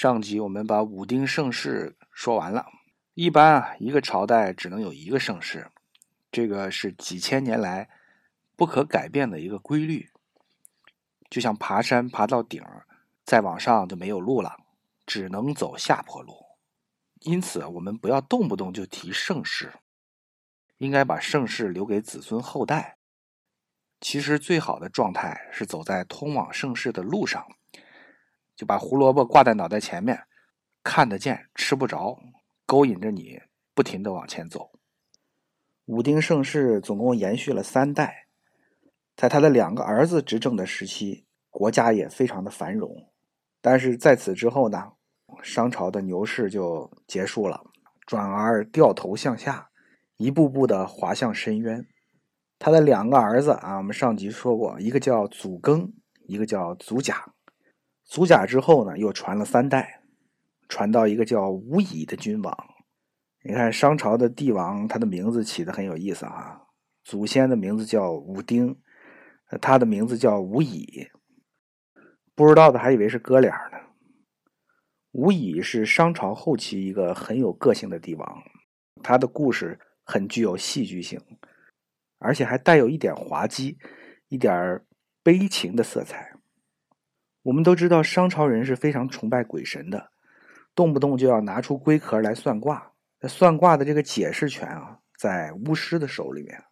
上集我们把武丁盛世说完了。一般啊，一个朝代只能有一个盛世，这个是几千年来不可改变的一个规律。就像爬山爬到顶儿，再往上就没有路了，只能走下坡路。因此，我们不要动不动就提盛世，应该把盛世留给子孙后代。其实，最好的状态是走在通往盛世的路上。就把胡萝卜挂在脑袋前面，看得见吃不着，勾引着你不停的往前走。武丁盛世总共延续了三代，在他的两个儿子执政的时期，国家也非常的繁荣。但是在此之后呢，商朝的牛市就结束了，转而掉头向下，一步步的滑向深渊。他的两个儿子啊，我们上集说过，一个叫祖庚，一个叫祖甲。祖甲之后呢，又传了三代，传到一个叫吴乙的君王。你看商朝的帝王，他的名字起的很有意思啊。祖先的名字叫武丁，他的名字叫吴乙。不知道的还以为是哥俩呢。吴乙是商朝后期一个很有个性的帝王，他的故事很具有戏剧性，而且还带有一点滑稽、一点悲情的色彩。我们都知道，商朝人是非常崇拜鬼神的，动不动就要拿出龟壳来算卦。那算卦的这个解释权啊，在巫师的手里面。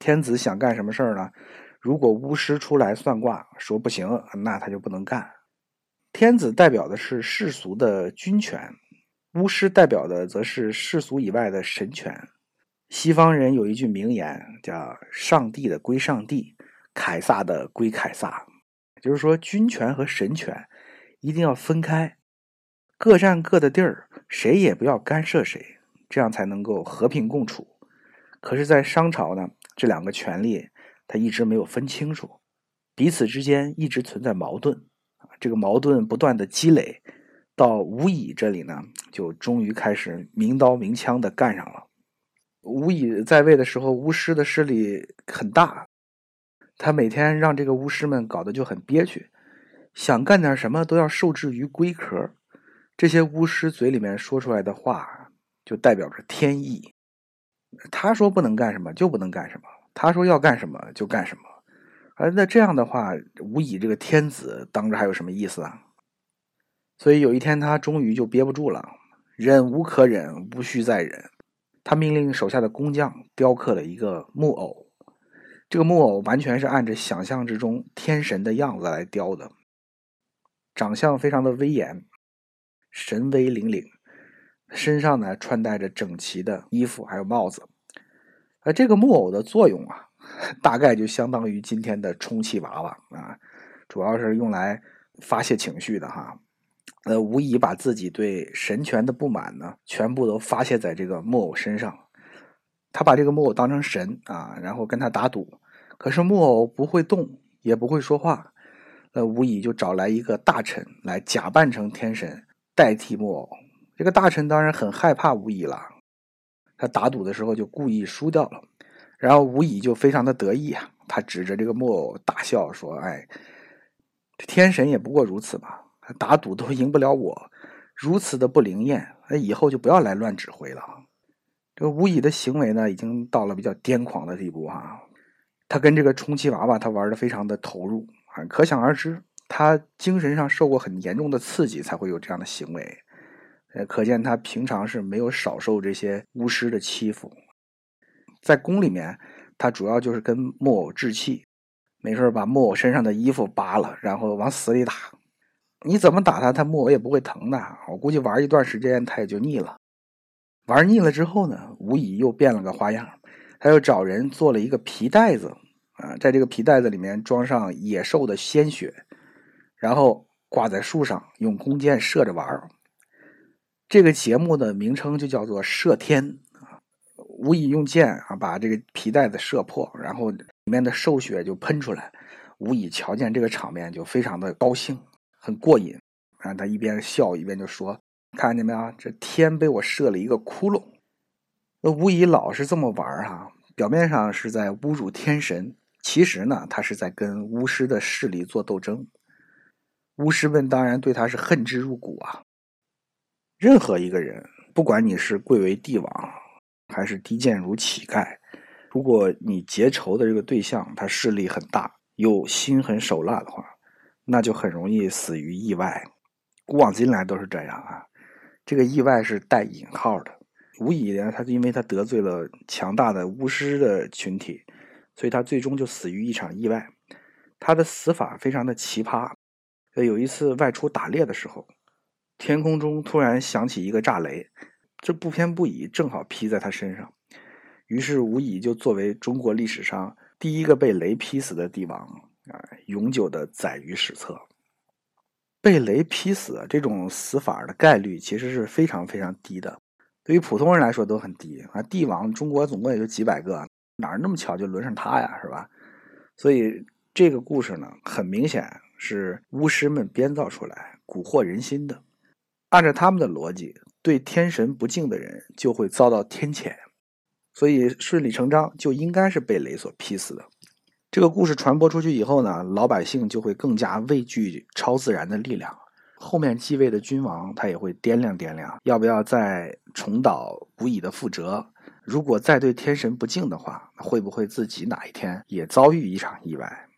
天子想干什么事儿呢？如果巫师出来算卦说不行，那他就不能干。天子代表的是世俗的君权，巫师代表的则是世俗以外的神权。西方人有一句名言，叫“上帝的归上帝，凯撒的归凯撒”。就是说，军权和神权一定要分开，各占各的地儿，谁也不要干涉谁，这样才能够和平共处。可是，在商朝呢，这两个权力他一直没有分清楚，彼此之间一直存在矛盾啊。这个矛盾不断的积累，到吴乙这里呢，就终于开始明刀明枪的干上了。吴乙在位的时候，巫师的势力很大。他每天让这个巫师们搞得就很憋屈，想干点什么都要受制于龟壳。这些巫师嘴里面说出来的话，就代表着天意。他说不能干什么就不能干什么，他说要干什么就干什么。而那这样的话，无以这个天子当着还有什么意思啊？所以有一天他终于就憋不住了，忍无可忍，无需再忍。他命令手下的工匠雕刻了一个木偶。这个木偶完全是按着想象之中天神的样子来雕的，长相非常的威严，神威凛凛，身上呢穿戴着整齐的衣服，还有帽子。而这个木偶的作用啊，大概就相当于今天的充气娃娃啊，主要是用来发泄情绪的哈。呃，无疑把自己对神权的不满呢，全部都发泄在这个木偶身上。他把这个木偶当成神啊，然后跟他打赌。可是木偶不会动，也不会说话，那吴乙就找来一个大臣来假扮成天神代替木偶。这个大臣当然很害怕吴乙了，他打赌的时候就故意输掉了。然后吴乙就非常的得意啊，他指着这个木偶大笑说：“哎，天神也不过如此嘛，打赌都赢不了我，如此的不灵验，那以后就不要来乱指挥了。”这个吴乙的行为呢，已经到了比较癫狂的地步哈。他跟这个充气娃娃，他玩的非常的投入啊，可想而知，他精神上受过很严重的刺激，才会有这样的行为。呃，可见他平常是没有少受这些巫师的欺负。在宫里面，他主要就是跟木偶置气，没事把木偶身上的衣服扒了，然后往死里打。你怎么打他，他木偶也不会疼的。我估计玩一段时间，他也就腻了。玩腻了之后呢，无疑又变了个花样，他又找人做了一个皮袋子。啊，在这个皮袋子里面装上野兽的鲜血，然后挂在树上，用弓箭射着玩儿。这个节目的名称就叫做“射天”啊，无以用箭啊把这个皮袋子射破，然后里面的兽血就喷出来。无以瞧见这个场面就非常的高兴，很过瘾啊。他一边笑一边就说：“看见没有，这天被我射了一个窟窿。”那无以老是这么玩儿哈，表面上是在侮辱天神。其实呢，他是在跟巫师的势力做斗争。巫师们当然对他是恨之入骨啊。任何一个人，不管你是贵为帝王，还是低贱如乞丐，如果你结仇的这个对象他势力很大，又心狠手辣的话，那就很容易死于意外。古往今来都是这样啊。这个意外是带引号的。无疑呢，他是因为他得罪了强大的巫师的群体，所以他最终就死于一场意外。他的死法非常的奇葩。有一次外出打猎的时候，天空中突然响起一个炸雷，这不偏不倚，正好劈在他身上。于是无疑就作为中国历史上第一个被雷劈死的帝王啊，永久的载于史册。被雷劈死这种死法的概率其实是非常非常低的。对于普通人来说都很低啊！帝王中国总共也就几百个，哪儿那么巧就轮上他呀，是吧？所以这个故事呢，很明显是巫师们编造出来蛊惑人心的。按照他们的逻辑，对天神不敬的人就会遭到天谴，所以顺理成章就应该是被雷所劈死的。这个故事传播出去以后呢，老百姓就会更加畏惧超自然的力量。后面继位的君王，他也会掂量掂量，要不要再重蹈古乙的覆辙。如果再对天神不敬的话，会不会自己哪一天也遭遇一场意外？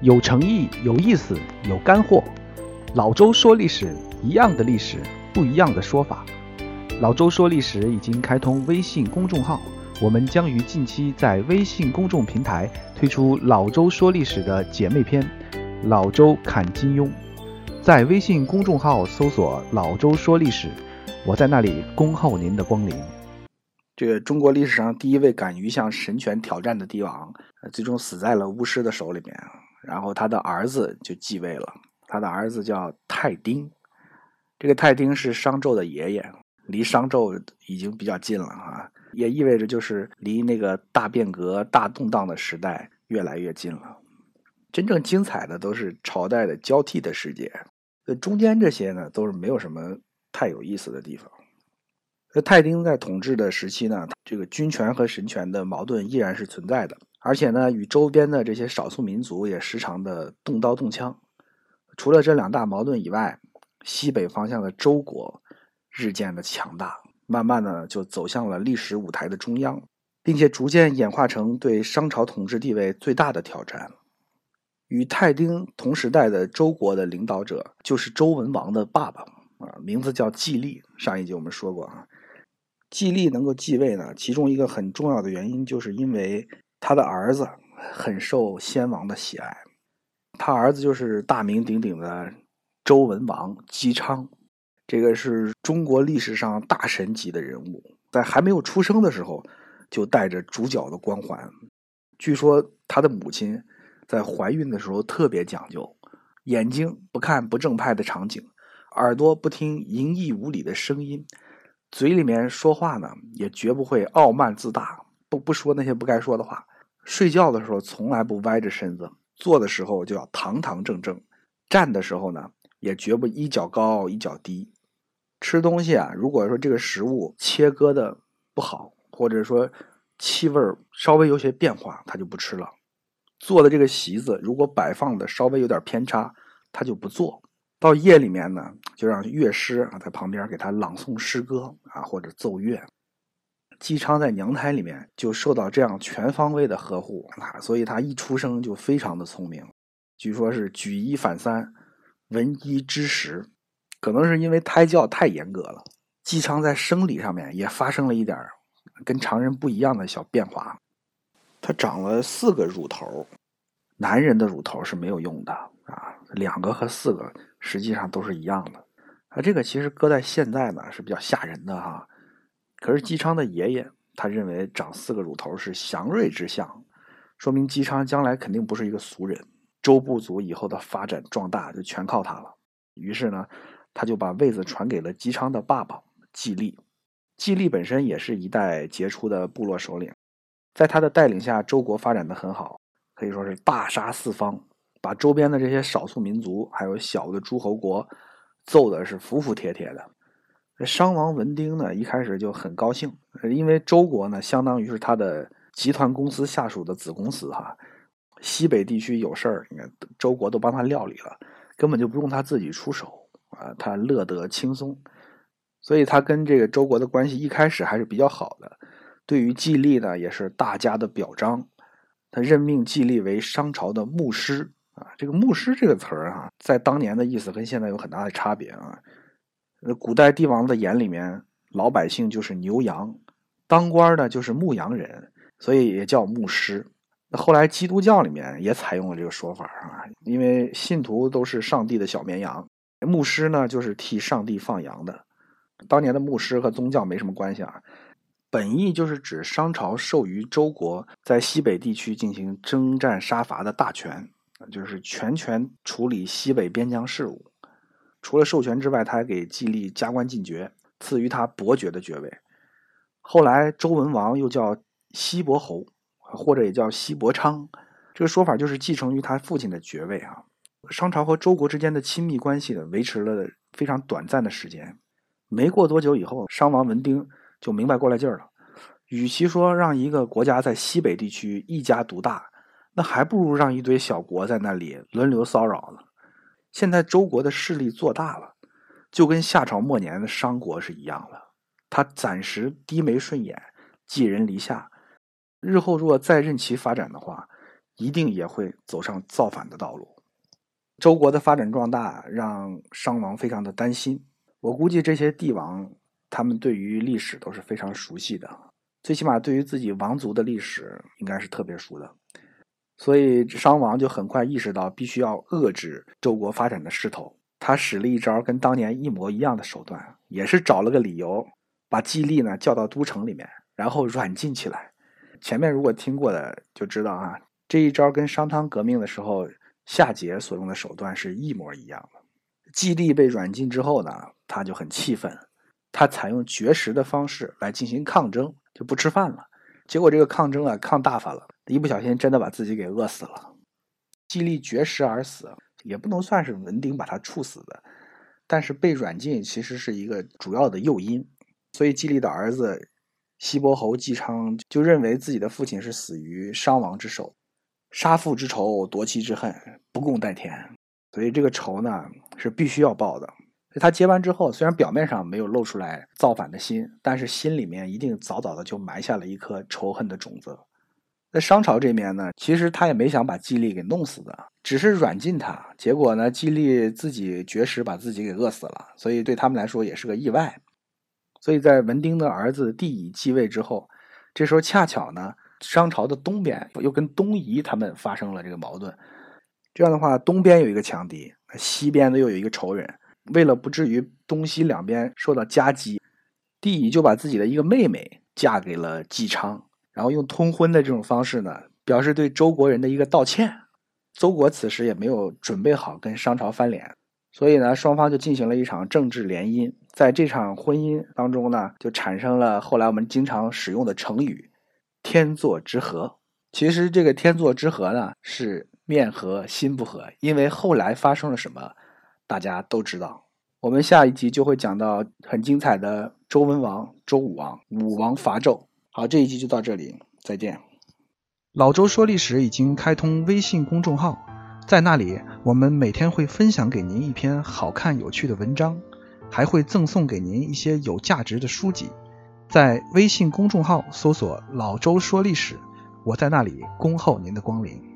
有诚意、有意思、有干货。老周说历史，一样的历史，不一样的说法。老周说历史已经开通微信公众号。我们将于近期在微信公众平台推出老周说历史的姐妹篇《老周看金庸》，在微信公众号搜索“老周说历史”，我在那里恭候您的光临。这个中国历史上第一位敢于向神权挑战的帝王，最终死在了巫师的手里面，然后他的儿子就继位了，他的儿子叫泰丁，这个泰丁是商纣的爷爷，离商纣已经比较近了啊。也意味着，就是离那个大变革、大动荡的时代越来越近了。真正精彩的都是朝代的交替的世界，那中间这些呢，都是没有什么太有意思的地方。那泰丁在统治的时期呢，这个军权和神权的矛盾依然是存在的，而且呢，与周边的这些少数民族也时常的动刀动枪。除了这两大矛盾以外，西北方向的周国日渐的强大。慢慢的就走向了历史舞台的中央，并且逐渐演化成对商朝统治地位最大的挑战。与泰丁同时代的周国的领导者就是周文王的爸爸啊，名字叫季历。上一集我们说过啊，季历能够继位呢，其中一个很重要的原因就是因为他的儿子很受先王的喜爱，他儿子就是大名鼎鼎的周文王姬昌。这个是中国历史上大神级的人物，在还没有出生的时候就带着主角的光环。据说他的母亲在怀孕的时候特别讲究，眼睛不看不正派的场景，耳朵不听淫逸无礼的声音，嘴里面说话呢也绝不会傲慢自大，不不说那些不该说的话。睡觉的时候从来不歪着身子，坐的时候就要堂堂正正，站的时候呢也绝不一脚高一脚低。吃东西啊，如果说这个食物切割的不好，或者说气味稍微有些变化，他就不吃了。做的这个席子如果摆放的稍微有点偏差，他就不做。到夜里面呢，就让乐师啊在旁边给他朗诵诗歌啊或者奏乐。姬昌在娘胎里面就受到这样全方位的呵护啊，所以他一出生就非常的聪明，据说是举一反三，闻一知十。可能是因为胎教太严格了，姬昌在生理上面也发生了一点跟常人不一样的小变化。他长了四个乳头，男人的乳头是没有用的啊，两个和四个实际上都是一样的。啊，这个其实搁在现在呢是比较吓人的哈。可是姬昌的爷爷他认为长四个乳头是祥瑞之象，说明姬昌将来肯定不是一个俗人，周部族以后的发展壮大就全靠他了。于是呢。他就把位子传给了姬昌的爸爸季历。季历本身也是一代杰出的部落首领，在他的带领下，周国发展的很好，可以说是大杀四方，把周边的这些少数民族还有小的诸侯国揍的是服服帖帖的。商王文丁呢，一开始就很高兴，因为周国呢，相当于是他的集团公司下属的子公司哈，西北地区有事儿，你看周国都帮他料理了，根本就不用他自己出手啊，他乐得轻松。所以他跟这个周国的关系一开始还是比较好的。对于季历呢，也是大家的表彰。他任命季历为商朝的牧师啊，这个牧师这个词儿啊，在当年的意思跟现在有很大的差别啊。古代帝王的眼里面，老百姓就是牛羊，当官的就是牧羊人，所以也叫牧师。那后来基督教里面也采用了这个说法啊，因为信徒都是上帝的小绵羊，牧师呢就是替上帝放羊的。当年的牧师和宗教没什么关系啊，本意就是指商朝授予周国在西北地区进行征战杀伐的大权，就是全权处理西北边疆事务。除了授权之外，他还给季历加官进爵，赐予他伯爵的爵位。后来周文王又叫西伯侯。或者也叫西伯昌，这个说法就是继承于他父亲的爵位啊。商朝和周国之间的亲密关系呢，维持了非常短暂的时间。没过多久以后，商王文丁就明白过来劲儿了。与其说让一个国家在西北地区一家独大，那还不如让一堆小国在那里轮流骚扰呢。现在周国的势力做大了，就跟夏朝末年的商国是一样了。他暂时低眉顺眼，寄人篱下。日后如果再任其发展的话，一定也会走上造反的道路。周国的发展壮大让商王非常的担心。我估计这些帝王他们对于历史都是非常熟悉的，最起码对于自己王族的历史应该是特别熟的。所以商王就很快意识到必须要遏制周国发展的势头。他使了一招跟当年一模一样的手段，也是找了个理由把季历呢叫到都城里面，然后软禁起来。前面如果听过的就知道啊，这一招跟商汤革命的时候夏桀所用的手段是一模一样的。季历被软禁之后呢，他就很气愤，他采用绝食的方式来进行抗争，就不吃饭了。结果这个抗争啊，抗大发了，一不小心真的把自己给饿死了。季历绝食而死，也不能算是文丁把他处死的，但是被软禁其实是一个主要的诱因。所以季历的儿子。西伯侯姬昌就认为自己的父亲是死于商王之手，杀父之仇，夺妻之恨，不共戴天，所以这个仇呢是必须要报的。他接完之后，虽然表面上没有露出来造反的心，但是心里面一定早早的就埋下了一颗仇恨的种子。在商朝这面呢，其实他也没想把季历给弄死的，只是软禁他。结果呢，季历自己绝食把自己给饿死了，所以对他们来说也是个意外。所以在文丁的儿子帝乙继位之后，这时候恰巧呢，商朝的东边又跟东夷他们发生了这个矛盾。这样的话，东边有一个强敌，西边呢又有一个仇人。为了不至于东西两边受到夹击，帝乙就把自己的一个妹妹嫁给了姬昌，然后用通婚的这种方式呢，表示对周国人的一个道歉。周国此时也没有准备好跟商朝翻脸。所以呢，双方就进行了一场政治联姻，在这场婚姻当中呢，就产生了后来我们经常使用的成语“天作之合”。其实这个“天作之合”呢，是面和心不和，因为后来发生了什么，大家都知道。我们下一集就会讲到很精彩的周文王、周武王，武王伐纣。好，这一集就到这里，再见。老周说历史已经开通微信公众号。在那里，我们每天会分享给您一篇好看有趣的文章，还会赠送给您一些有价值的书籍。在微信公众号搜索“老周说历史”，我在那里恭候您的光临。